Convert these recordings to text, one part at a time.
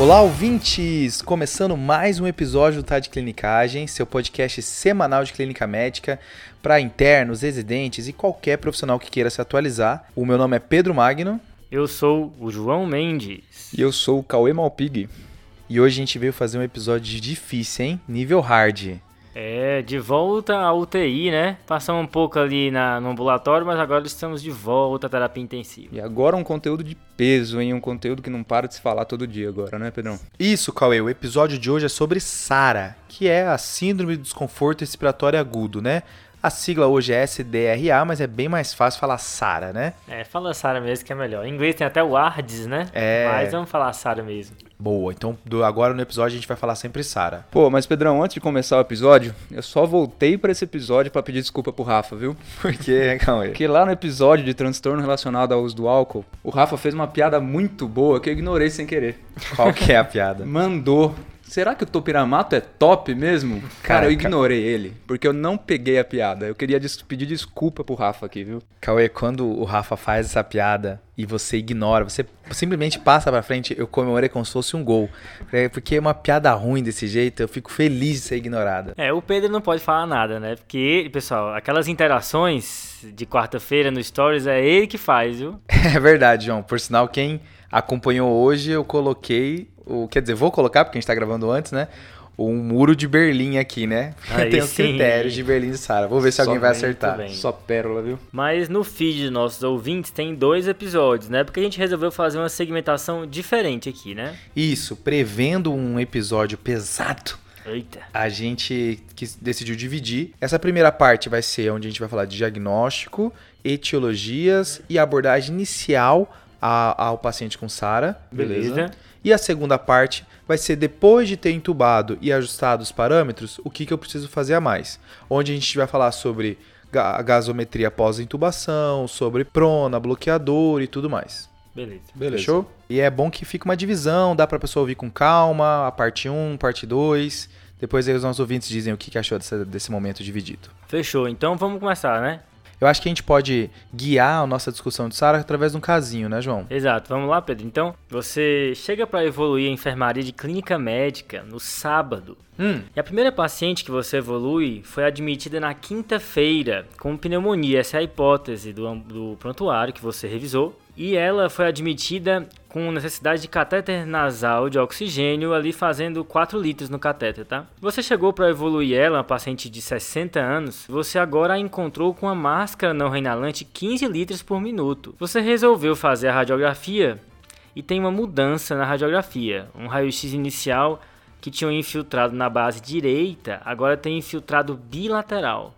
Olá, ouvintes! Começando mais um episódio do Tá de Clinicagem, seu podcast semanal de clínica médica para internos, residentes e qualquer profissional que queira se atualizar. O meu nome é Pedro Magno. Eu sou o João Mendes. E eu sou o Cauê Malpig. E hoje a gente veio fazer um episódio difícil, hein? Nível hard. É, de volta à UTI, né? Passamos um pouco ali na, no ambulatório, mas agora estamos de volta à terapia intensiva. E agora um conteúdo de peso, hein? Um conteúdo que não para de se falar todo dia agora, né, Pedrão? Isso, Cauê. O episódio de hoje é sobre SARA, que é a Síndrome de Desconforto Respiratório Agudo, né? A sigla hoje é SDRA, mas é bem mais fácil falar SARA, né? É, fala SARA mesmo que é melhor. Em inglês tem até o ARDS, né? É. Mas vamos falar SARA mesmo. Boa, então do, agora no episódio a gente vai falar sempre SARA. Pô, mas Pedrão, antes de começar o episódio, eu só voltei para esse episódio para pedir desculpa pro Rafa, viu? Por quê, Cauê? Porque lá no episódio de transtorno relacionado ao uso do álcool, o Rafa fez uma piada muito boa que eu ignorei sem querer. Qual que é a piada? Mandou Será que o Topiramato é top mesmo? Cara, eu ignorei ele, porque eu não peguei a piada. Eu queria des- pedir desculpa pro Rafa aqui, viu? Cauê, quando o Rafa faz essa piada e você ignora, você simplesmente passa pra frente, eu comemorei como se fosse um gol. É, Porque é uma piada ruim desse jeito, eu fico feliz de ser ignorada. É, o Pedro não pode falar nada, né? Porque, pessoal, aquelas interações de quarta-feira no Stories é ele que faz, viu? É verdade, João. Por sinal, quem acompanhou hoje, eu coloquei, o, quer dizer, vou colocar, porque a gente tá gravando antes, né? Um muro de Berlim aqui, né? Aí Tem os sim. critérios de Berlim e Sara. Vou ver se alguém Só vai bem, acertar. bem. Só pérola, viu? Mas no feed dos nossos ouvintes tem dois episódios, né? Porque a gente resolveu fazer uma segmentação diferente aqui, né? Isso, prevendo um episódio pesado. Eita. a gente que decidiu dividir. Essa primeira parte vai ser onde a gente vai falar de diagnóstico, etiologias e abordagem inicial a- ao paciente com SARA. Beleza. E a segunda parte vai ser depois de ter entubado e ajustado os parâmetros, o que, que eu preciso fazer a mais. Onde a gente vai falar sobre ga- a gasometria após a intubação, sobre prona, bloqueador e tudo mais. Beleza. Beleza. Fechou? E é bom que fica uma divisão, dá pra pessoa ouvir com calma, a parte 1, parte 2. Depois aí os nossos ouvintes dizem o que que achou dessa- desse momento dividido. Fechou. Então vamos começar, né? Eu acho que a gente pode guiar a nossa discussão de Sara através de um casinho, né, João? Exato. Vamos lá, Pedro. Então, você chega para evoluir a enfermaria de clínica médica no sábado. Hum, E a primeira paciente que você evolui foi admitida na quinta-feira com pneumonia. Essa é a hipótese do, do prontuário que você revisou. E ela foi admitida com necessidade de catéter nasal de oxigênio, ali fazendo 4 litros no catéter, tá? Você chegou para evoluir ela, uma paciente de 60 anos, você agora a encontrou com a máscara não reinalante 15 litros por minuto. Você resolveu fazer a radiografia e tem uma mudança na radiografia. Um raio-x inicial que tinha um infiltrado na base direita, agora tem infiltrado bilateral,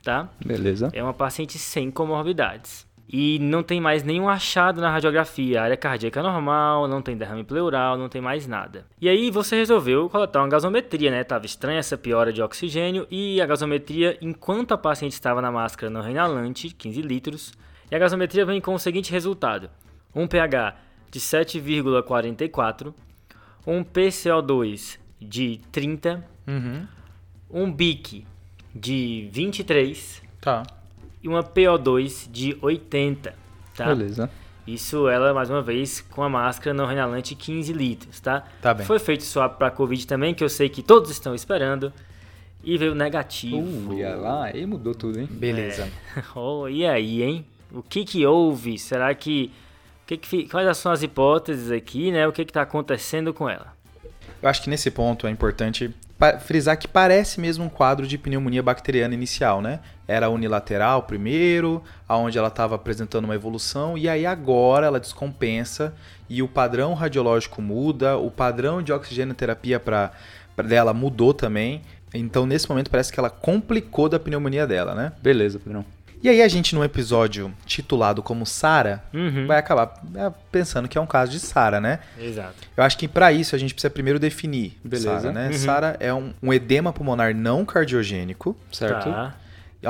tá? Beleza. É uma paciente sem comorbidades. E não tem mais nenhum achado na radiografia. A área cardíaca é normal, não tem derrame pleural, não tem mais nada. E aí você resolveu coletar uma gasometria, né? Tava estranha essa piora de oxigênio e a gasometria, enquanto a paciente estava na máscara não reinalante, 15 litros, e a gasometria vem com o seguinte resultado: um pH de 7,44, um PCO2 de 30, uhum, um BIC de 23 tá. E uma PO2 de 80, tá? Beleza. Isso ela, mais uma vez, com a máscara não reinalante 15 litros, tá? Tá bem. Foi feito swap para Covid também, que eu sei que todos estão esperando, e veio negativo. Uh, ia lá, aí mudou tudo, hein? Beleza. Oh, e aí, hein? O que que houve? Será que... que que quais são as hipóteses aqui, né? O que que tá acontecendo com ela? Eu acho que nesse ponto é importante frisar que parece mesmo um quadro de pneumonia bacteriana inicial, né? Era unilateral primeiro, aonde ela estava apresentando uma evolução, e aí agora ela descompensa e o padrão radiológico muda, o padrão de oxigenoterapia para dela mudou também. Então, nesse momento, parece que ela complicou da pneumonia dela, né? Beleza, Pedrão. E aí a gente, num episódio titulado como Sara, Uhum. vai acabar é, pensando que é um caso de Sara, né? Exato. Eu acho que para isso a gente precisa primeiro definir Beleza. SARA, né? Uhum. SARA é um, um edema pulmonar não cardiogênico, Certo? Tá.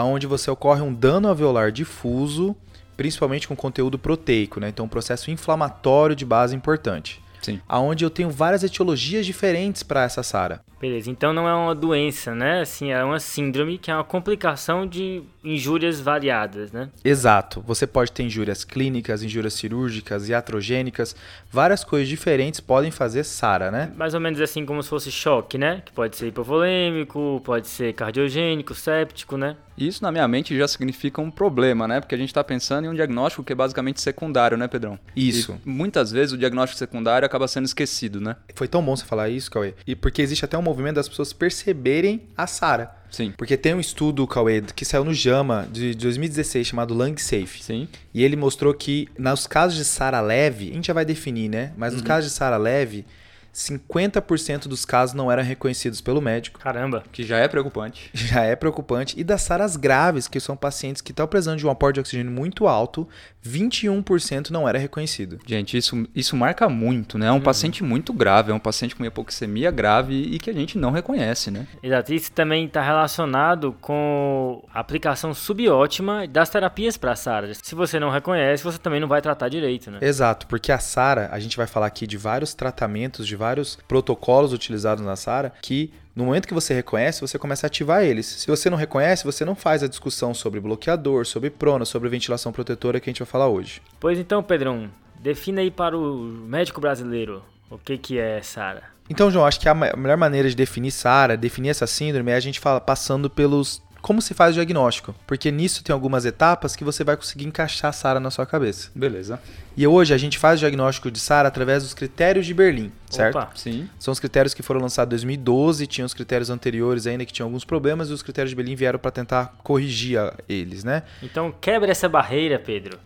onde você ocorre um dano alveolar difuso, principalmente com conteúdo proteico, né? Então um processo inflamatório de base importante. Sim. Aonde eu tenho várias etiologias diferentes para essa SARA. Beleza, então não é uma doença, né? Assim, é uma síndrome que é uma complicação de injúrias variadas, né? Exato. Você pode ter injúrias clínicas, injúrias cirúrgicas, iatrogênicas, várias coisas diferentes podem fazer SARA, né? Mais ou menos assim como se fosse choque, né? Que pode ser hipovolêmico, pode ser cardiogênico, séptico, né? Isso na minha mente já significa um problema, né? Porque a gente está pensando em um diagnóstico que é basicamente secundário, né, Pedrão? Isso. E muitas vezes o diagnóstico secundário acaba sendo esquecido, né? Foi tão bom você falar isso, Cauê. E porque existe até um movimento das pessoas perceberem a SARA. Sim. Porque tem um estudo, Cauê, que saiu no JAMA de 2016 chamado Lung Safe. Sim. E ele mostrou que nos casos de SARA leve, a gente já vai definir, né? Mas nos casos de SARA leve, 50% dos casos não eram reconhecidos pelo médico. Caramba. Que já é preocupante. Já é preocupante. E das SARAs graves, que são pacientes que estão precisando de um aporte de oxigênio muito alto, 21% não era reconhecido. Gente, isso, isso marca muito, né? É um paciente muito grave, é um paciente com hipoxemia grave e que a gente não reconhece, né? Exato. Isso também está relacionado com a aplicação subótima das terapias para SARA. Se você não reconhece, você também não vai tratar direito, né? Exato, porque a SARA, a gente vai falar aqui de vários tratamentos, de vários protocolos utilizados na SARA, que no momento que você reconhece, você começa a ativar eles. Se você não reconhece, você não faz a discussão sobre bloqueador, sobre prona, sobre ventilação protetora que a gente vai falar hoje. Pois então, Pedrão, defina aí para o médico brasileiro o que, que é SARA. Então, João, acho que a melhor maneira de definir SARA, definir essa síndrome, é a gente fala passando pelos como se faz o diagnóstico, porque nisso tem algumas etapas que você vai conseguir encaixar a SARA na sua cabeça. Beleza. E hoje a gente faz o diagnóstico de SARA através dos critérios de Berlim, certo? Opa. Sim. São os critérios que foram lançados em 2012, tinham os critérios anteriores ainda que tinham alguns problemas e os critérios de Berlim vieram para tentar corrigir a- eles, né? Então quebra essa barreira, Pedro.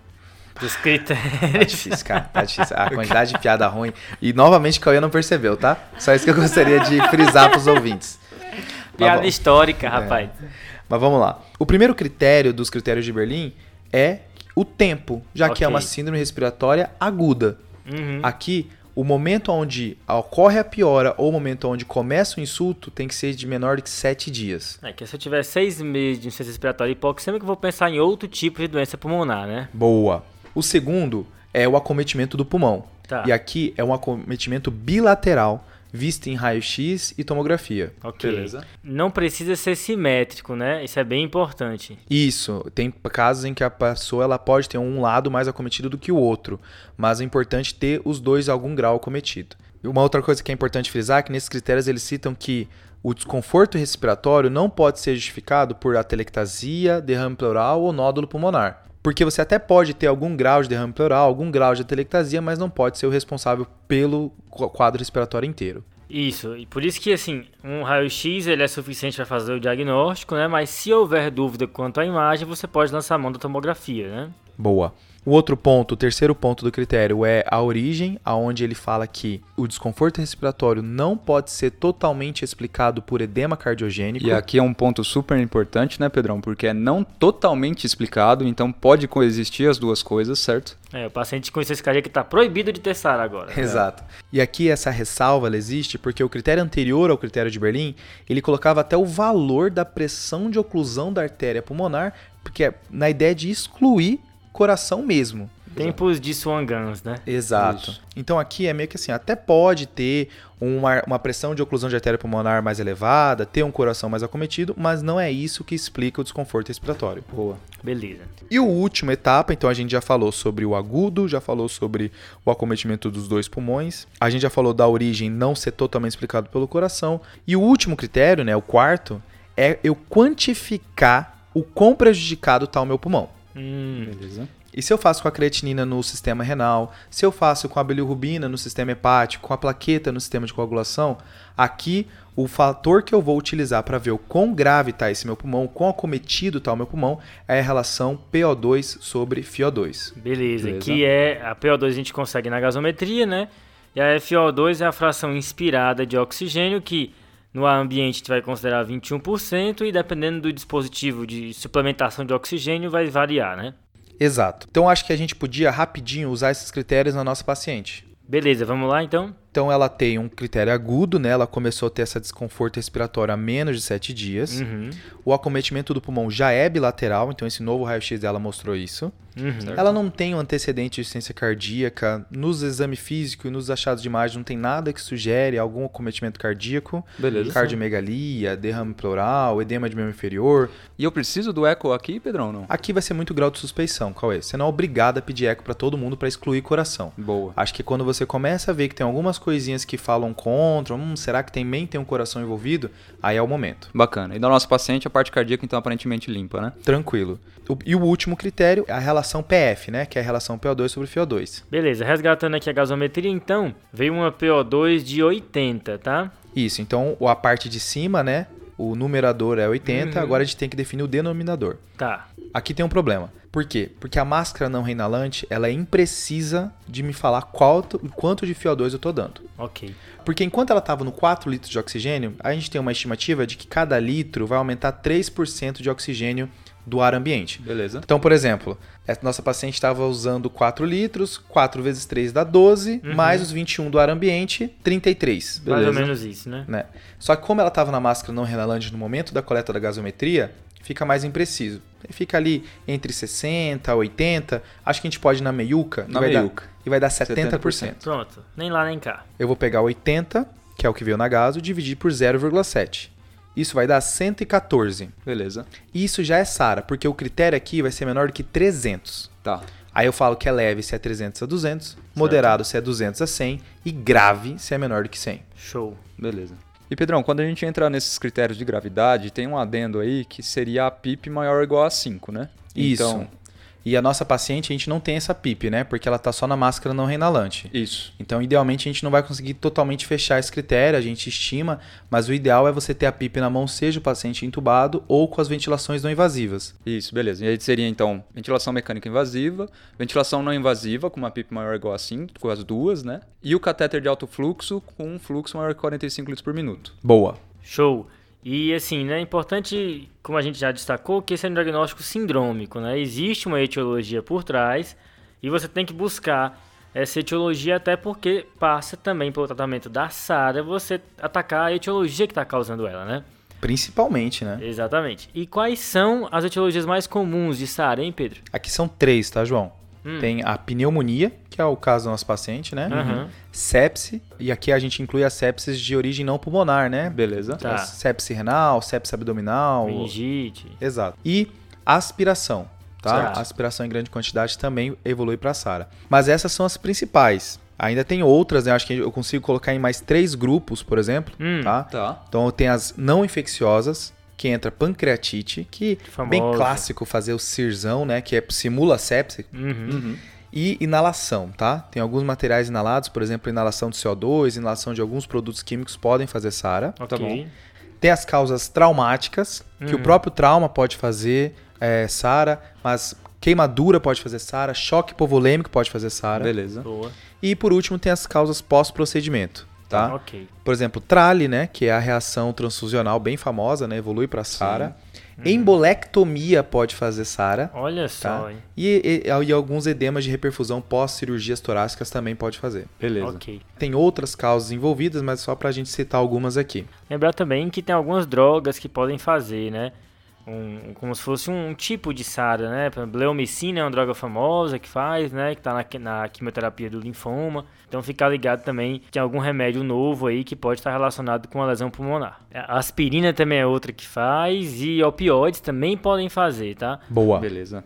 Dos Tá critérios. difícil, cara, tá difícil. A quantidade de piada ruim. E novamente o Cauê não percebeu, tá? Só isso que eu gostaria de frisar pros ouvintes. Piada bom. histórica, rapaz. Mas vamos lá. O primeiro critério dos critérios de Berlim é o tempo, já que é uma síndrome respiratória aguda. Uhum. Aqui, o momento onde ocorre a piora ou o momento onde começa o insulto tem que ser de menor que 7 dias. É que se eu tiver seis meses de insuficiência respiratória hipoxêmica, eu vou pensar em outro tipo de doença pulmonar, né? Boa. O segundo é o acometimento do pulmão. Tá. E aqui é um acometimento bilateral, visto em raio-x e tomografia. Ok. Beleza. Não precisa ser simétrico, né? Isso é bem importante. Isso, tem casos em que a pessoa ela pode ter um lado mais acometido do que o outro, mas é importante ter os dois algum grau acometido. Uma outra coisa que é importante frisar é que nesses critérios eles citam que o desconforto respiratório não pode ser justificado por atelectasia, derrame pleural ou nódulo pulmonar. Porque você até pode ter algum grau de derrame pleural, algum grau de atelectasia, mas não pode ser o responsável pelo qu- quadro respiratório inteiro. Isso, e por isso que assim, um raio-x ele é suficiente para fazer o diagnóstico, né? Mas se houver dúvida quanto à imagem, você pode lançar a mão da tomografia, né? Boa. O outro ponto, o terceiro ponto do critério é a origem, aonde ele fala que o desconforto respiratório não pode ser totalmente explicado por edema cardiogênico. E aqui é um ponto super importante, né, Pedrão? Porque é não totalmente explicado, então pode coexistir as duas coisas, certo? É, o paciente com insuficiência cardíaca está proibido de ter SARA agora. né? Exato. E aqui essa ressalva ela existe porque o critério anterior ao critério de Berlim, ele colocava até o valor da pressão de oclusão da artéria pulmonar, porque é na ideia de excluir coração mesmo. Tempos de Swan Guns, né? Exato. Isso. Então aqui é meio que assim, até pode ter uma, uma pressão de oclusão de artéria pulmonar mais elevada, ter um coração mais acometido, mas não é isso que explica o desconforto respiratório. Boa. Beleza. E o última etapa, então a gente já falou sobre o agudo, já falou sobre o acometimento dos dois pulmões, a gente já falou da origem não ser totalmente explicado pelo coração, e o último critério, né, o quarto, é eu quantificar o quão prejudicado está o meu pulmão. Hum, Beleza. E se eu faço com a creatinina no sistema renal, se eu faço com a bilirrubina no sistema hepático, com a plaqueta no sistema de coagulação, aqui o fator que eu vou utilizar para ver o quão grave está esse meu pulmão, quão acometido está o meu pulmão, é a relação PO2 sobre FiO2. beleza. Beleza. Que é a PO2 a gente consegue na gasometria, né? E a FO2 é a fração inspirada de oxigênio que no ar ambiente a gente vai considerar 21% e dependendo do dispositivo de suplementação de oxigênio vai variar, né? Exato. Então acho que a gente podia rapidinho usar esses critérios na nossa paciente. Beleza, vamos lá então? Então ela tem um critério agudo, né? Ela começou a ter essa desconforto respiratório há menos de 7 dias. Uhum. O acometimento do pulmão já é bilateral, então esse novo raio-x dela mostrou isso. Uhum. Ela não tem um antecedente de insuficiência cardíaca. Nos exames físicos e nos achados de imagem não tem nada que sugere algum acometimento cardíaco. Beleza. Cardiomegalia, derrame pleural, edema de membro inferior. E eu preciso do eco aqui, Pedrão, não? Aqui vai ser muito grau de suspeição, Cauê. Você não é obrigado a pedir eco para todo mundo para excluir coração. Boa. Acho que quando você começa a ver que tem algumas coisinhas que falam contra, hum, será que também tem um coração envolvido? Aí é o momento. Bacana. E do nosso paciente, a parte cardíaca, então, aparentemente limpa, né? Tranquilo. O- E o último critério é a relação PF, né? Que é a relação PO2 sobre FiO2. Beleza, resgatando aqui a gasometria, então, veio uma PO2 de 80, tá? Isso, então o- a parte de cima, né? O numerador é 80, agora a gente tem que definir o denominador. Tá. Aqui tem um problema. Por quê? Porque a máscara não reinalante, ela é imprecisa de me falar qual, quanto de FiO2 eu tô dando. Ok. Porque enquanto ela estava no 4 litros de oxigênio, a gente tem uma estimativa de que cada litro vai aumentar 3% de oxigênio do ar ambiente. Beleza. Então, por exemplo, nossa paciente estava usando 4 litros, 4 vezes 3 dá 12, mais os 21 do ar ambiente, 33. Mais ou Beleza. menos isso, né? Né? Só que como ela estava na máscara não renalante no momento da coleta da gasometria, fica mais impreciso. Fica ali entre 60 e 80. Acho que a gente pode ir na meiuca. Na e vai meiuca. Dar, e vai dar 70%. Pronto. Nem lá nem cá. Eu vou pegar 80, que é o que veio na gaso, e dividir por 0,7. Isso vai dar 114. Beleza. Isso já é SARA, porque o critério aqui vai ser menor do que 300. Tá. Aí eu falo que é leve se é 300 a 200, moderado se é 200 a 100 e grave se é menor do que 100. Show. Beleza. E Pedrão, quando a gente entrar nesses critérios de gravidade, tem um adendo aí que seria a PIP maior ou igual a 5, né? Isso. Então, E a nossa paciente, a gente não tem essa PIP, né? Porque ela tá só na máscara não reinalante. isso. Então, idealmente, a gente não vai conseguir totalmente fechar esse critério, a gente estima, mas o ideal é você ter a PIP na mão, seja o paciente entubado ou com as ventilações não invasivas. Isso, beleza. E aí seria então ventilação mecânica invasiva, ventilação não invasiva com uma PIP maior ou igual a 5, com as duas, né? E o catéter de alto fluxo com um fluxo maior que 45 litros por minuto. Boa. Show. E assim, né, é importante, como a gente já destacou, que esse é um diagnóstico sindrômico, né? Existe uma etiologia por trás e você tem que buscar essa etiologia até porque passa também pelo tratamento da SARA você atacar a etiologia que está causando ela, né? Principalmente, né? Exatamente. E quais são as etiologias mais comuns de SARA, hein, Pedro? Aqui são três, tá, João? Hum. Tem a pneumonia, que é o caso do nosso paciente, né? Aham. Sepse, e aqui a gente inclui as sepses de origem não pulmonar, né? Beleza? Tá. Sepse renal, sepse abdominal. Meningite. Exato. E aspiração, tá? Certo. Aspiração em grande quantidade também evolui para SARA. Mas essas são as principais. Ainda tem outras, né? Acho que eu consigo colocar em mais três grupos, por exemplo, Hum. tá? Tá. Então tem as não infecciosas, que entra pancreatite, que Famosa. bem clássico fazer o cirzão, né? Que é, simula sepse. Uhum. E inalação, tá? Tem alguns materiais inalados, por exemplo, inalação de CO2, inalação de alguns produtos químicos podem fazer SARA. Ok. bom. Tem as causas traumáticas, que o próprio trauma pode fazer é, SARA, mas queimadura pode fazer SARA, choque hipovolêmico pode fazer SARA. Beleza. Boa. E por último tem as causas pós-procedimento, tá? Ok. Por exemplo, trale, né, que é a reação transfusional bem famosa, né, evolui para SARA. Embolectomia pode fazer SARA. Olha só, Tá? hein? E, e- e alguns edemas de reperfusão pós-cirurgias torácicas também pode fazer. Beleza. Ok. Tem outras causas envolvidas, mas só pra gente citar algumas aqui. Lembrar também que tem algumas drogas que podem fazer, né? Um, como se fosse um tipo de SARA, né? Bleomicina é uma droga famosa que faz, né? Que tá na, na quimioterapia do linfoma. Então ficar ligado também que tem algum remédio novo aí que pode estar relacionado com a lesão pulmonar. A aspirina também é outra que faz e opioides também podem fazer, tá? Boa. Beleza.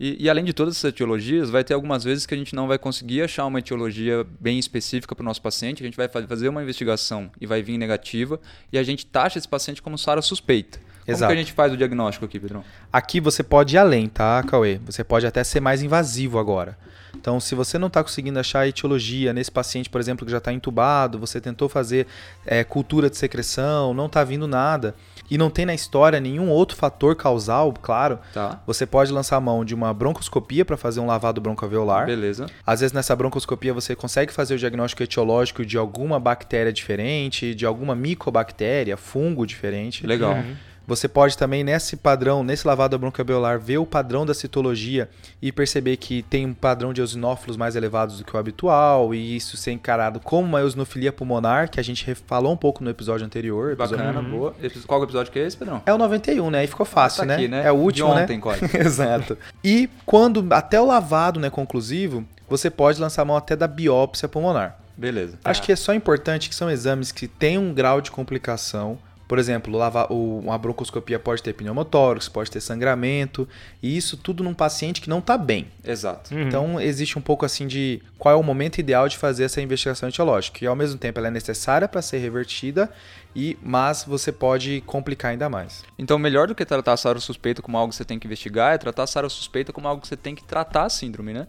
E, e além de todas essas etiologias, vai ter algumas vezes que a gente não vai conseguir achar uma etiologia bem específica para o nosso paciente. A gente vai fa- fazer uma investigação e vai vir negativa e a gente taxa esse paciente como SARA suspeita. Como Exato. que a gente faz o diagnóstico aqui, Pedrão? Aqui você pode ir além, tá, Cauê? Você pode até ser mais invasivo agora. Então, se você não está conseguindo achar a etiologia nesse paciente, por exemplo, que já está entubado, você tentou fazer é, cultura de secreção, não está vindo nada, e não tem na história nenhum outro fator causal, claro, Tá. você pode lançar a mão de uma broncoscopia para fazer um lavado broncoalveolar. Beleza. Às vezes nessa broncoscopia você consegue fazer o diagnóstico etiológico de alguma bactéria diferente, de alguma micobactéria, fungo diferente. Legal. Uhum. Você pode também, nesse padrão, nesse lavado broncoalveolar, ver o padrão da citologia e perceber que tem um padrão de eosinófilos mais elevados do que o habitual, e isso ser encarado como uma eosinofilia pulmonar, que a gente falou um pouco no episódio anterior. Episódio... Bacana, boa. Qual episódio que é esse, Pedrão? É o 91, né? Aí ficou fácil, Tá né? aqui, né? É o último, De ontem, né? quase. Exato. E quando até o lavado não é conclusivo, você pode lançar a mão até da biópsia pulmonar. Beleza. Acho que é só importante que são exames que têm um grau de complicação. Por exemplo, lavar, o- uma broncoscopia pode ter pneumotórax, pode ter sangramento, e isso tudo num paciente que não está bem. Exato. Uhum. Então, existe um pouco assim de qual é o momento ideal de fazer essa investigação etiológica. E ao mesmo tempo ela é necessária para ser revertida, e mas você pode complicar ainda mais. Então, melhor do que tratar a SARO suspeita como algo que você tem que investigar, é tratar a SARO suspeita como algo que você tem que tratar a síndrome, né?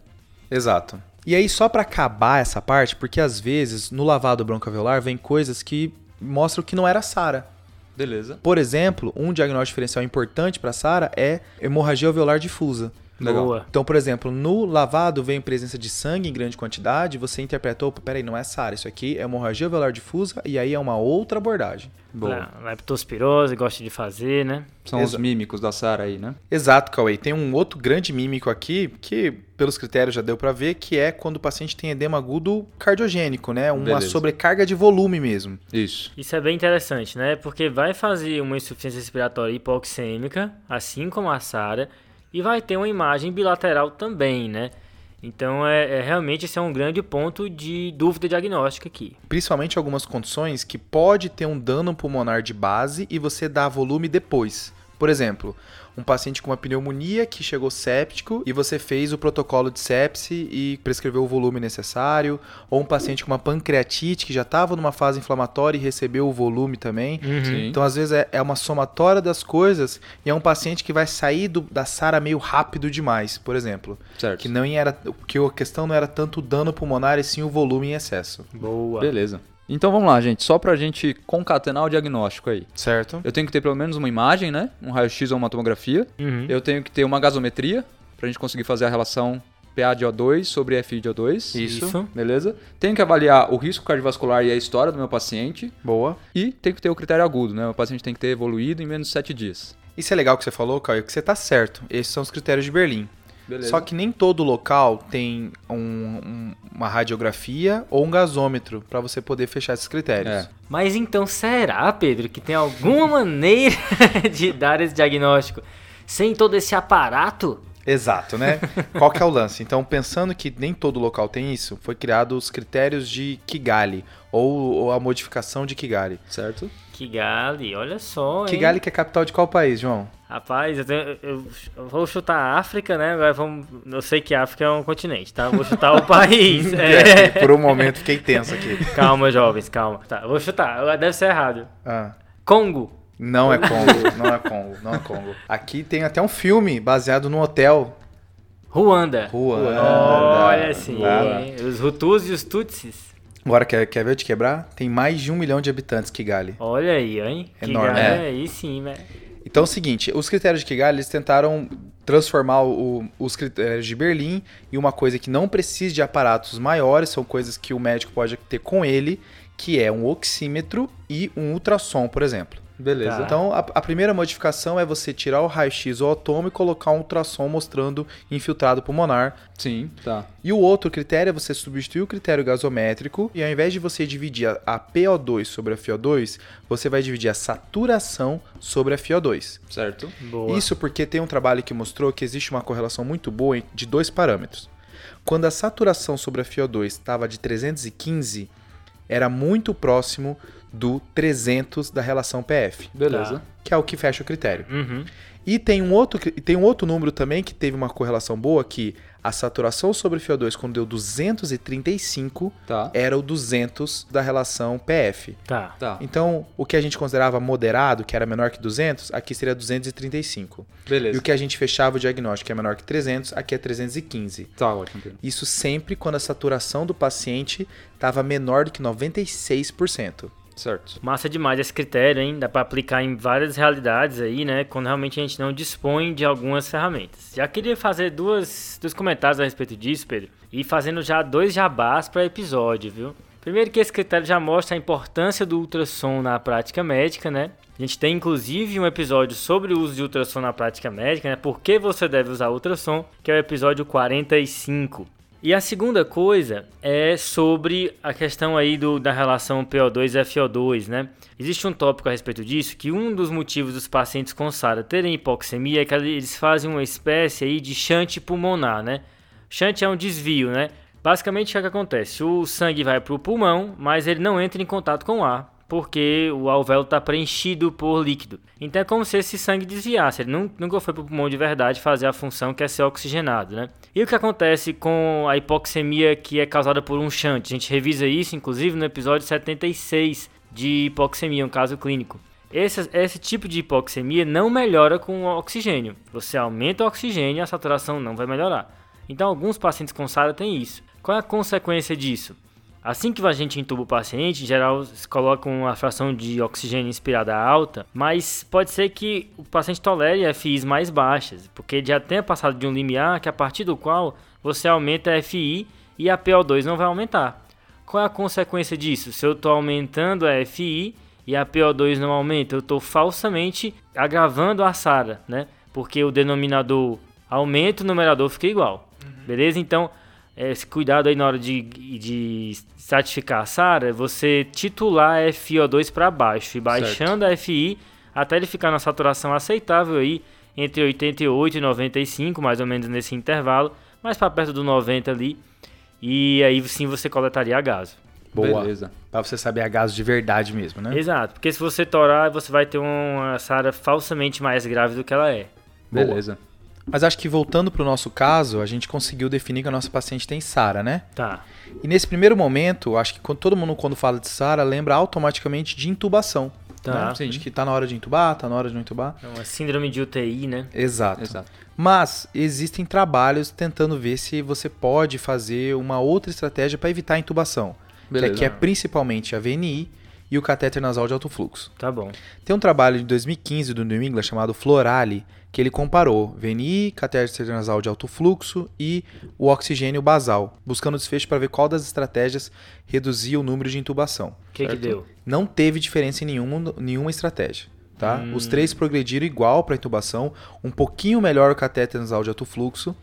Exato. E aí, só para acabar essa parte, porque às vezes no lavado broncoalveolar vem coisas que mostram que não era SARA. Beleza. Por exemplo, um diagnóstico diferencial importante para SARA é hemorragia alveolar difusa. Legal. Boa. Então, por exemplo, no lavado vem presença de sangue em grande quantidade, você interpretou, opa, peraí, não é SARA, isso aqui é hemorragia alveolar difusa, e aí é uma outra abordagem. Boa. Le- Leptospirose, gosta de fazer, né? São os mímicos da SARA aí, né? Exato, Cauê. Tem um outro grande mímico aqui, que pelos critérios já deu para ver, que é quando o paciente tem edema agudo cardiogênico, né? Uma Beleza. sobrecarga de volume mesmo. Isso. Isso é bem interessante, né? Porque vai fazer uma insuficiência respiratória hipoxêmica, assim como a SARA, e vai ter uma imagem bilateral também, né? Então, é, é realmente esse é um grande ponto de dúvida diagnóstica aqui. Principalmente algumas condições que pode ter um dano pulmonar de base e você dá volume depois. Por exemplo, um paciente com uma pneumonia que chegou séptico e você fez o protocolo de sepse e prescreveu o volume necessário, ou um paciente com uma pancreatite que já estava numa fase inflamatória e recebeu o volume também. Sim. Então, às vezes, é, é uma somatória das coisas e é um paciente que vai sair do- da SARA meio rápido demais, por exemplo. Certo. Que, não era, que a questão não era tanto o dano pulmonar e sim o volume em excesso. Boa. Beleza. Então vamos lá, gente. Só pra gente concatenar o diagnóstico aí. Certo? Eu tenho que ter pelo menos uma imagem, né? Um raio-x ou uma tomografia. Uhum. Eu tenho que ter uma gasometria pra gente conseguir fazer a relação PA de O2 sobre FI de O2. Isso. Beleza? Tenho que avaliar o risco cardiovascular e a história do meu paciente. Boa. E tem que ter o critério agudo, né? O paciente tem que ter evoluído em menos de 7 dias. Isso é legal que você falou, Caio, que você tá certo. Esses são os critérios de Berlim. Beleza. Só que nem todo local tem um- um- uma radiografia ou um gasômetro para você poder fechar esses critérios. É. Mas então, será, Pedro, que tem alguma maneira de dar esse diagnóstico sem todo esse aparato? Exato, né? Qual que é o lance? Então, pensando que nem todo local tem isso, foi criado os critérios de Kigali, ou, ou a modificação de Kigali. Certo? Kigali, olha só, hein? Kigali que é capital de qual país, João? Rapaz, eu, tenho- eu- eu vou chutar a África, né? Agora vamos. Eu sei que a África é um continente, tá? Vou chutar o país. É, É. por um momento fiquei tenso aqui. Calma, jovens, calma. Tá, vou chutar. Deve ser errado. Ah, Congo. não é Congo, não é Congo, não é Congo. Aqui tem até um filme baseado num hotel. Ruanda. Ruanda. Olha assim, hein? Os Hutus e os Tutsis. Agora, quer, quer ver eu te quebrar? Tem mais de um milhão de habitantes Kigali. Olha aí, hein? Enorme, Kigali, é. Aí sim, né? Então é o seguinte, os critérios de Kigali, eles tentaram transformar o- os critérios de Berlim em uma coisa que não precisa de aparatos maiores, são coisas que o médico pode ter com ele, que é um oxímetro e um ultrassom, por exemplo. Beleza. Tá. Então, a, a primeira modificação é você tirar o raio-x ou atomo e colocar um ultrassom mostrando infiltrado pulmonar. Sim, tá. E o outro critério é você substituir o critério gasométrico e ao invés de você dividir a, a PO2 sobre a FiO2, você vai dividir a saturação sobre a FiO2. Certo. Boa. Isso porque tem um trabalho que mostrou que existe uma correlação muito boa de dois parâmetros. Quando a saturação sobre a FiO2 estava de 315, era muito próximo do 300 da relação PF, Beleza. Tá. que é o que fecha o critério. Uhum. E tem um outro, tem um outro número também que teve uma correlação boa, que a saturação sobre FiO2 quando deu 235 Tá. era o 200 da relação PF. Tá. Tá. Então, o que a gente considerava moderado, que era menor que 200, aqui seria 235. E Beleza. o que a gente fechava o diagnóstico, que é menor que 300, aqui é 315. Tá ótimo. Isso sempre quando a saturação do paciente estava menor do que 96%. Certo. Massa demais esse critério, hein? Dá pra aplicar em várias realidades aí, né? Quando realmente a gente não dispõe de algumas ferramentas. Já queria fazer duas, dois comentários a respeito disso, Pedro. E fazendo já dois jabás para episódio, viu? Primeiro que esse critério já mostra a importância do ultrassom na prática médica, né? A gente tem inclusive um episódio sobre o uso de ultrassom na prática médica, né? Por que você deve usar ultrassom, que é o episódio 45. E a segunda coisa é sobre a questão aí do, da relação PO2 e FO2, né? Existe um tópico a respeito disso, que um dos motivos dos pacientes com SARA terem hipoxemia é que eles fazem uma espécie aí de chante pulmonar, né? Chante é um desvio, né? Basicamente, o que, acontece? O sangue vai para o pulmão, mas ele não entra em contato com o ar, porque o alvéolo está preenchido por líquido. Então é como se esse sangue desviasse, ele nunca foi para o pulmão de verdade fazer a função que é ser oxigenado, né? E o que acontece com a hipoxemia que é causada por um shunt? A gente revisa isso, inclusive, no episódio 76 de hipoxemia, um caso clínico. Esse, esse tipo de hipoxemia não melhora com o oxigênio. Você aumenta o oxigênio, a saturação não vai melhorar. Então, alguns pacientes com SARA têm isso. Qual é a consequência disso? Assim que a gente intuba o paciente, em geral se coloca uma fração de oxigênio inspirada alta, mas pode ser que o paciente tolere FIs mais baixas, porque já tenha passado de um limiar que a partir do qual você aumenta a FI e a PO2 não vai aumentar. Qual é a consequência disso? Se eu estou aumentando a FI e a PO2 não aumenta, eu estou falsamente agravando a SARA, né? Porque o denominador aumenta, o numerador fica igual. Uhum. Beleza? Então, esse cuidado aí na hora de, de certificar a SARA, você titular a FiO2 para baixo e baixando certo. a FI até ele ficar na saturação aceitável aí entre 88 e 95, mais ou menos nesse intervalo, mais para perto do 90 ali. E aí sim você coletaria a gaso. Boa. Beleza. Para você saber a gaso de verdade mesmo, né? Exato, porque se você torar, você vai ter uma SARA falsamente mais grave do que ela é. Beleza. Boa. Mas acho que voltando para o nosso caso, a gente conseguiu definir que a nossa paciente tem SARA, né? Tá. E nesse primeiro momento, acho que todo mundo quando fala de SARA lembra automaticamente de intubação. Tá. Né? De que tá na hora de intubar, tá na hora de não intubar. É uma síndrome de UTI, né? Exato. Exato. Mas existem trabalhos tentando ver se você pode fazer uma outra estratégia para evitar a intubação. Beleza. Que é, que é principalmente a VNI e o catéter nasal de alto fluxo. Tá bom. Tem um trabalho de 2015 do New England chamado Florali, que ele comparou VNI, catéter nasal de alto fluxo e o oxigênio basal, buscando desfecho para ver qual das estratégias reduzia o número de intubação. O que, que, deu? Não teve diferença em nenhuma, nenhuma estratégia. Tá? Hum. Os três progrediram igual para intubação, um pouquinho melhor o catéter nasal de alto fluxo.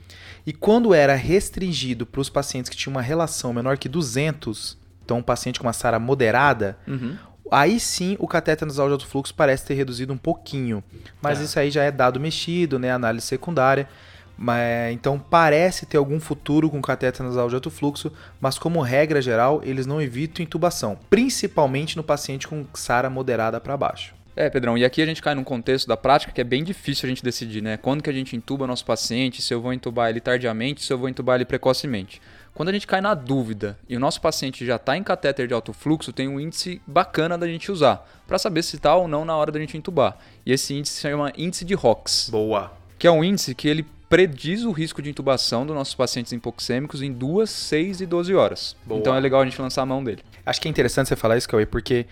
E quando era restringido para os pacientes que tinham uma relação menor que 200, então um paciente com uma SARA moderada, uhum. Aí sim o cateter nasal de alto fluxo parece ter reduzido um pouquinho. Mas tá. isso aí já é dado mexido, né? Análise secundária. Mas, então parece ter algum futuro com cateter nasal de alto fluxo, mas como regra geral, eles não evitam intubação, principalmente no paciente com SARA moderada para baixo. É, Pedrão, e aqui a gente cai num contexto da prática que é bem difícil a gente decidir, né? Quando que a gente intuba nosso paciente, se eu vou intubar ele tardiamente, se eu vou intubar ele precocemente. Quando a gente cai na dúvida e o nosso paciente já está em catéter de alto fluxo, tem um índice bacana da gente usar para saber se está ou não na hora da gente intubar. E esse índice se chama índice de ROX. Boa. Que é um índice que ele prediz o risco de intubação dos nossos pacientes hipoxêmicos em 2, 6 e 12 horas. Boa. Então é legal a gente lançar a mão dele. Acho que é interessante você falar isso, Cauê, porque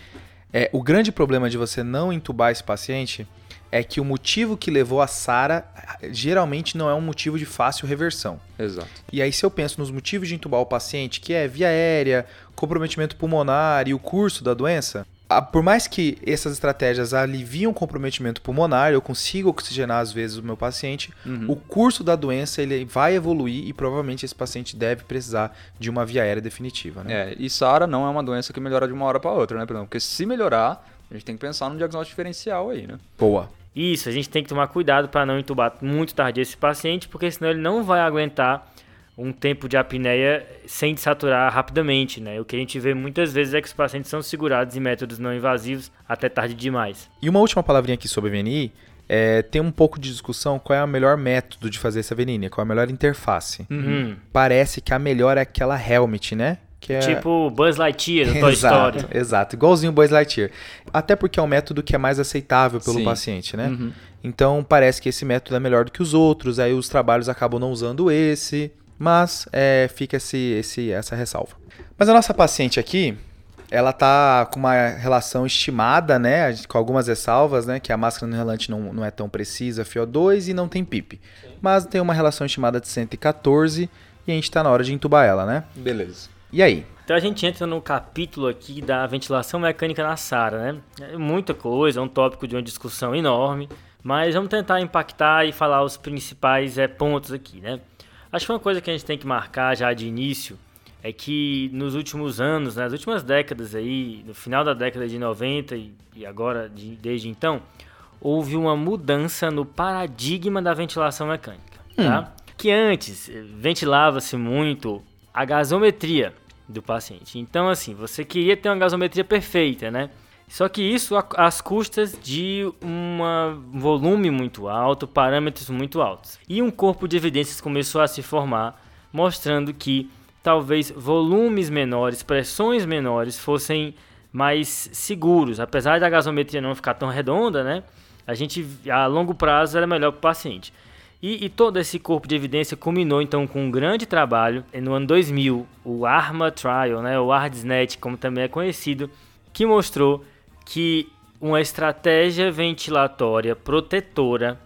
é, o grande problema de você não intubar esse paciente é que o motivo que levou a Sara geralmente não é um motivo de fácil reversão. Exato. E aí, se eu penso nos motivos de intubar o paciente, que é via aérea, comprometimento pulmonar e o curso da doença, por mais que essas estratégias aliviam o comprometimento pulmonar, eu consigo oxigenar às vezes o meu paciente, uhum. o curso da doença ele vai evoluir e provavelmente esse paciente deve precisar de uma via aérea definitiva. Né? É, e SARA não é uma doença que melhora de uma hora para outra, né? Porque se melhorar, a gente tem que pensar num diagnóstico diferencial aí, né? Boa. Isso, a gente tem que tomar cuidado para não entubar muito tarde esse paciente, porque senão ele não vai aguentar um tempo de apneia sem desaturar rapidamente, né? O que a gente vê muitas vezes é que os pacientes são segurados em métodos não invasivos até tarde demais. E uma última palavrinha aqui sobre a VNI, é, tem um pouco de discussão qual é o melhor método de fazer essa VNI, qual é a melhor interface. Uhum. Parece que a melhor é aquela Helmet, né? Que é... Tipo Buzz Lightyear do Toy exato, Story. Exato, igualzinho Buzz Lightyear. Até porque é um método que é mais aceitável pelo Sim. paciente, né? Uhum. Então parece que esse método é melhor do que os outros, aí os trabalhos acabam não usando esse, mas é, fica esse, esse, essa ressalva. Mas a nossa paciente aqui, ela tá com uma relação estimada, né, com algumas ressalvas, né, que a máscara no relante não, não é tão precisa, FO2 e não tem PIP. Mas tem uma relação estimada de 114 e a gente está na hora de entubar ela, né? Beleza. E aí? Então a gente entra no capítulo aqui da ventilação mecânica na SARA, né? É muita coisa, é um tópico de uma discussão enorme, mas vamos tentar impactar e falar os principais é, pontos aqui, né? Acho que uma coisa que a gente tem que marcar já de início é que nos últimos anos, nas últimas décadas aí, no final da década de 90 e, e agora de, desde então, houve uma mudança no paradigma da ventilação mecânica, tá? Hum. Que antes eh, ventilava-se muito a gasometria do paciente. Então, assim, você queria ter uma gasometria perfeita, né? Só que isso às custas de um volume muito alto, parâmetros muito altos. E um corpo de evidências começou a se formar, mostrando que talvez volumes menores, pressões menores fossem mais seguros. Apesar da gasometria não ficar tão redonda, né? A gente a longo prazo era melhor para o paciente. E, e, todo esse corpo de evidência culminou então com um grande trabalho no ano 2000, o ARMA Trial, né, o ARDSNet, como também é conhecido, que mostrou que uma estratégia ventilatória protetora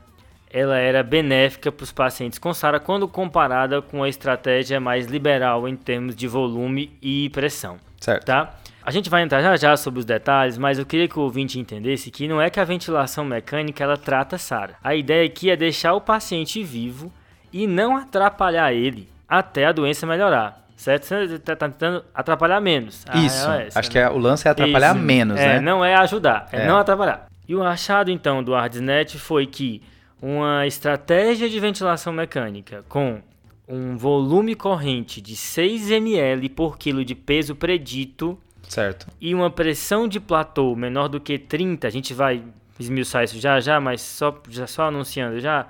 ela era benéfica para os pacientes com SARA quando comparada com a estratégia mais liberal em termos de volume e pressão. Certo. Tá? A gente vai entrar já já sobre os detalhes, mas eu queria que o ouvinte entendesse que não é que a ventilação mecânica ela trata SARA. A ideia aqui é deixar o paciente vivo e não atrapalhar ele até a doença melhorar. Certo? Você está tá tentando atrapalhar menos. Isso. É essa, Acho né? que é, o lance é atrapalhar Isso. menos, é, né? Não é ajudar, é, é, não atrapalhar. E o achado, então, do ArdsNet foi que uma estratégia de ventilação mecânica com um volume corrente de 6 ml por quilo de peso predito Certo. E uma pressão de platô menor do que 30, a gente vai esmiuçar isso já já, mas só, já só anunciando já,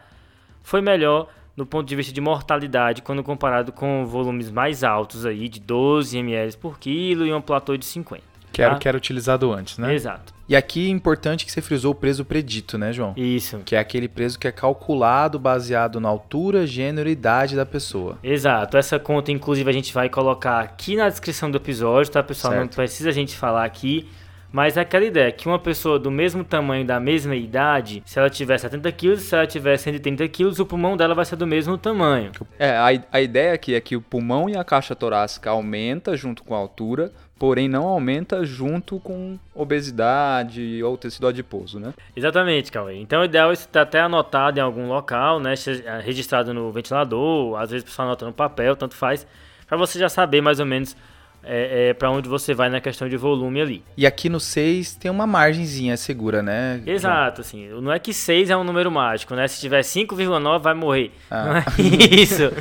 foi melhor no ponto de vista de mortalidade quando comparado com volumes mais altos aí de 12 ml por quilo e um platô de 50. Que era o tá? que era utilizado antes, né? Exato. E aqui é importante que você frisou o preço predito, né, João? Isso. Que é aquele preço que é calculado baseado na altura, gênero e idade da pessoa. Exato. Essa conta, inclusive, a gente vai colocar aqui na descrição do episódio, tá, pessoal? Certo. Não precisa a gente falar aqui. Mas é aquela ideia que uma pessoa do mesmo tamanho, da mesma idade, se ela tiver 70 quilos, se ela tiver 130 quilos, o pulmão dela vai ser do mesmo tamanho. É, a, a ideia aqui é que o pulmão e a caixa torácica aumenta junto com a altura, porém não aumenta junto com obesidade ou tecido adiposo, né? Exatamente, Cauê. Então o ideal é estar até anotado em algum local, né? É, registrado no ventilador, às vezes pessoal anota no papel, tanto faz, para você já saber mais ou menos é, é para onde você vai na questão de volume ali. E aqui no 6 tem uma margenzinha segura, né? Exato, assim. Não é que 6 é um número mágico, né? Se tiver 5,9 vai morrer. Ah. Não é isso.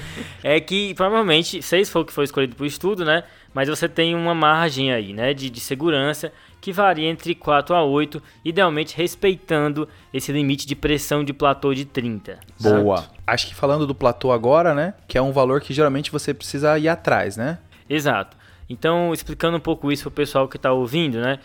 é que provavelmente 6 foi o que foi escolhido para o estudo, né? Mas você tem uma margem aí, né? De, de segurança que varia entre 4 a 8, idealmente respeitando esse limite de pressão de platô de 30. Boa. Certo? Acho que falando do platô agora, né? Que é um valor que geralmente você precisa ir atrás, né? Exato. Então, explicando um pouco isso para o pessoal que está ouvindo, né?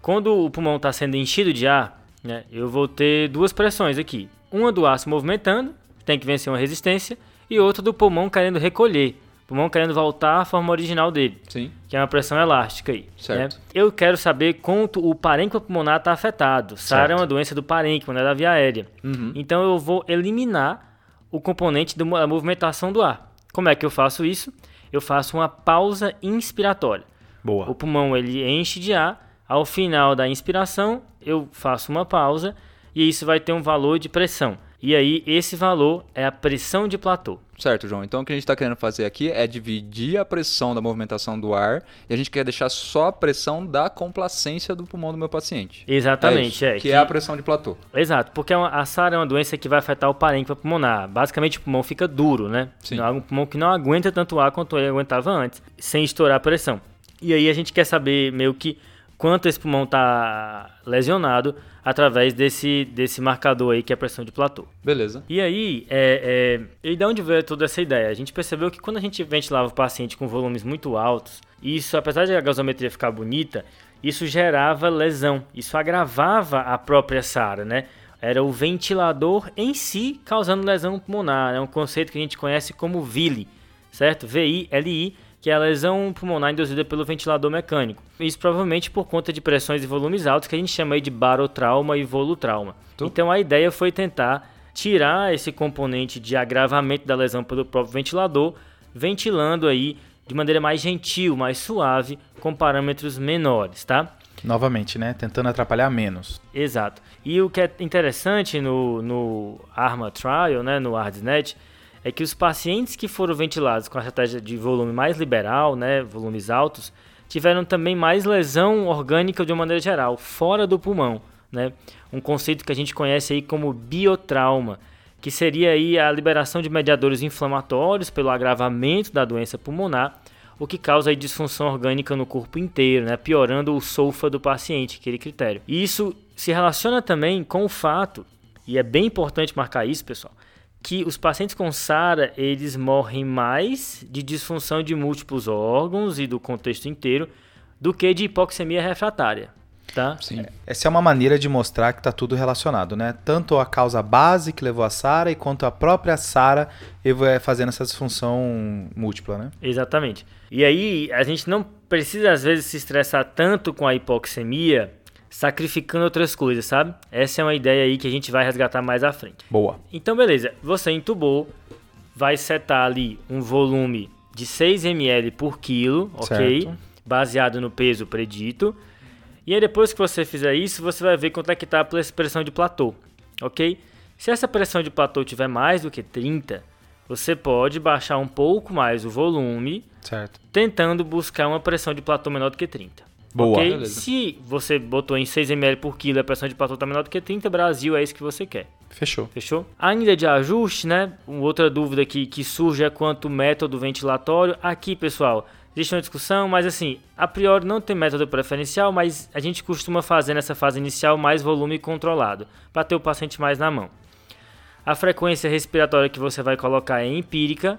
Quando o pulmão está sendo enchido de ar, né, eu vou ter duas pressões aqui. Uma do ar se movimentando, tem que vencer uma resistência, e outra do pulmão querendo recolher, pulmão querendo voltar à forma original dele, Sim. que é uma pressão elástica aí. Certo. Né? Eu quero saber quanto o parênquima pulmonar está afetado. SARA é uma doença do parênquima, não é da via aérea. Uhum. Então eu vou eliminar o componente da movimentação do ar. Como é que eu faço isso? Eu faço uma pausa inspiratória. Boa. O pulmão ele enche de ar, ao final da inspiração eu faço uma pausa e isso vai ter um valor de pressão. E aí, esse valor é a pressão de platô. Certo, João. Então, o que a gente está querendo fazer aqui é dividir a pressão da movimentação do ar e a gente quer deixar só a pressão da complacência do pulmão do meu paciente. Exatamente, é. é que, que, é a pressão de platô. Exato, porque a SARA é uma doença que vai afetar o parênquima pulmonar. Basicamente, o pulmão fica duro, né? Sim. É um pulmão que não aguenta tanto ar quanto ele aguentava antes, sem estourar a pressão. E aí, a gente quer saber meio que quanto esse pulmão está lesionado através desse, desse marcador aí que é a pressão de platô. Beleza. E aí, é, é, e de onde veio toda essa ideia? A gente percebeu que quando a gente ventilava o paciente com volumes muito altos, isso, apesar de a gasometria ficar bonita, isso gerava lesão, isso agravava a própria SARA, né? Era o ventilador em si causando lesão pulmonar, é um conceito que a gente conhece como VILI, certo? V-I-L-I, que é a lesão pulmonar induzida pelo ventilador mecânico. Isso provavelmente por conta de pressões e volumes altos que a gente chama aí de barotrauma e volutrauma. Tu? Então a ideia foi tentar tirar esse componente de agravamento da lesão pelo próprio ventilador, ventilando aí de maneira mais gentil, mais suave, com parâmetros menores, tá? Novamente, né? Tentando atrapalhar menos. Exato. E o que é interessante no, no ARMA Trial, né, no ARDSNet, é que os pacientes que foram ventilados com a estratégia de volume mais liberal, né, volumes altos, tiveram também mais lesão orgânica de uma maneira geral, fora do pulmão, né? Um conceito que a gente conhece aí como biotrauma, que seria aí a liberação de mediadores inflamatórios pelo agravamento da doença pulmonar, o que causa aí disfunção orgânica no corpo inteiro, né? piorando o SOFA do paciente, aquele critério. E isso se relaciona também com o fato, e é bem importante marcar isso, pessoal, que os pacientes com SARA, eles morrem mais de disfunção de múltiplos órgãos e do contexto inteiro do que de hipoxemia refratária. Tá? Sim. Essa é uma maneira de mostrar que está tudo relacionado, né? Tanto a causa base que levou a SARA, quanto a própria SARA fazendo essa disfunção múltipla, né? Exatamente. E aí, a gente não precisa, às vezes, se estressar tanto com a hipoxemia, sacrificando outras coisas, sabe? Essa é uma ideia aí que a gente vai resgatar mais à frente. Boa. Então, beleza. Você entubou, vai setar ali um volume de 6 ml por quilo, ok? Certo. Baseado no peso predito. E aí, depois que você fizer isso, você vai ver quanto é que está a pressão de platô, ok? Se essa pressão de platô tiver mais do que 30, você pode baixar um pouco mais o volume, certo. tentando buscar uma pressão de platô menor do que 30. Boa. Okay? Se você botou em 6 ml por quilo e a pressão de platô está menor do que 30, Brasil é isso que você quer. Fechou. Fechou? Ainda de ajuste, né? Outra dúvida que, que surge é quanto ao método ventilatório. Aqui, pessoal, existe uma discussão, mas assim, a priori não tem método preferencial, mas a gente costuma fazer nessa fase inicial mais volume controlado, para ter o paciente mais na mão. A frequência respiratória que você vai colocar é empírica,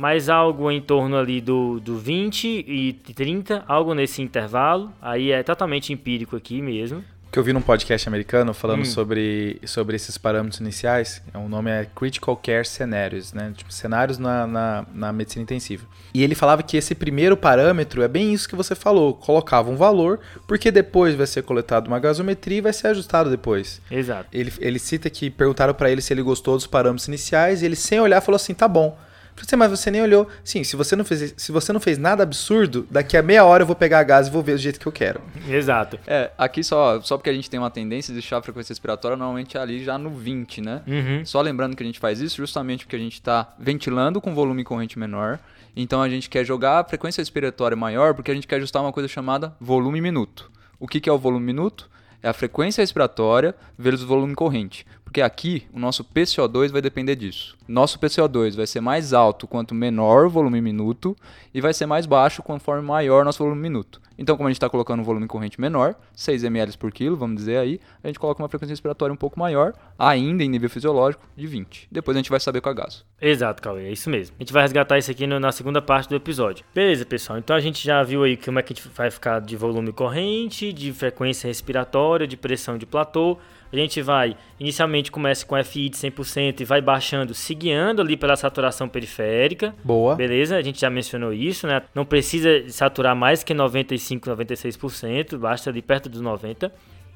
mas algo em torno ali do, do 20 e 30, algo nesse intervalo. Aí é totalmente empírico aqui mesmo. que eu vi num podcast americano falando Hum. sobre, sobre esses parâmetros iniciais, o nome é Critical Care Scenarios, né? Tipo, cenários na, na, na medicina intensiva. E ele falava que esse primeiro parâmetro é bem isso que você falou, colocava um valor, porque depois vai ser coletado uma gasometria e vai ser ajustado depois. Exato. Ele, ele cita que perguntaram pra ele se ele gostou dos parâmetros iniciais e ele sem olhar falou assim, tá bom. Assim, mas você nem olhou. Sim, se você não fez, se você não fez nada absurdo, daqui a meia hora eu vou pegar a gás e vou ver do jeito que eu quero. Exato. É, aqui só, só porque a gente tem uma tendência de deixar a frequência respiratória normalmente ali já no 20, né? Uhum. Só lembrando que a gente faz isso justamente porque a gente está ventilando com volume corrente menor. Então a gente quer jogar a frequência respiratória maior porque a gente quer ajustar uma coisa chamada volume minuto. O que, que é o volume minuto? É a frequência respiratória vezes o volume corrente. Porque aqui o nosso PCO2 vai depender disso. Nosso PCO2 vai ser mais alto quanto menor o volume minuto e vai ser mais baixo conforme maior nosso volume minuto. Então, como a gente está colocando um volume corrente menor, 6 ml por quilo, vamos dizer aí, a gente coloca uma frequência respiratória um pouco maior, ainda em nível fisiológico, de 20. Depois a gente vai saber com a gaso. Exato, Cauê, é isso mesmo. A gente vai resgatar isso aqui no- na segunda parte do episódio. Beleza, pessoal. Então a gente já viu aí como é que a gente vai ficar de volume corrente, de frequência respiratória, de pressão de platô. A gente vai, inicialmente começa com FI de 100% e vai baixando, se guiando ali pela saturação periférica. Boa. Beleza? A gente já mencionou isso, né? Não precisa saturar mais que 95, 96%, basta ali perto dos 90.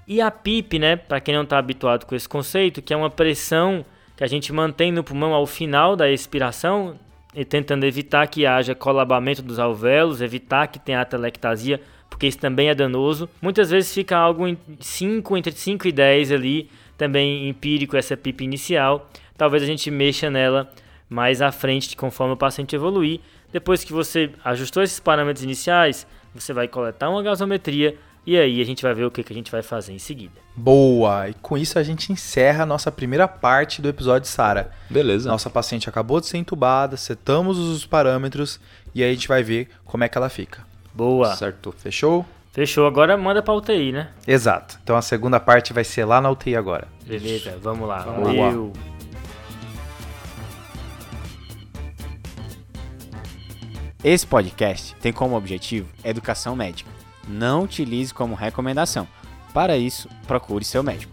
E a PIP, né, para quem não está habituado com esse conceito, que é uma pressão que a gente mantém no pulmão ao final da expiração, e tentando evitar que haja colabamento dos alvéolos, evitar que tenha atelectasia, porque isso também é danoso. Muitas vezes fica algo em 5, entre 5 e 10 ali, também empírico essa PIP inicial. Talvez a gente mexa nela mais à frente, conforme o paciente evoluir. Depois que você ajustou esses parâmetros iniciais, você vai coletar uma gasometria e aí a gente vai ver o que, que a gente vai fazer em seguida. Boa! E com isso a gente encerra a nossa primeira parte do episódio de Sara. Beleza. Nossa paciente acabou de ser entubada, setamos os parâmetros e aí a gente vai ver como é que ela fica. Boa. Certo. Fechou? Fechou, agora manda pra UTI, né? Exato. Então a segunda parte vai ser lá na UTI agora. Beleza, vamos lá. Vamos lá. Valeu. Esse podcast tem como objetivo educação médica. Não utilize como recomendação. Para isso, procure seu médico.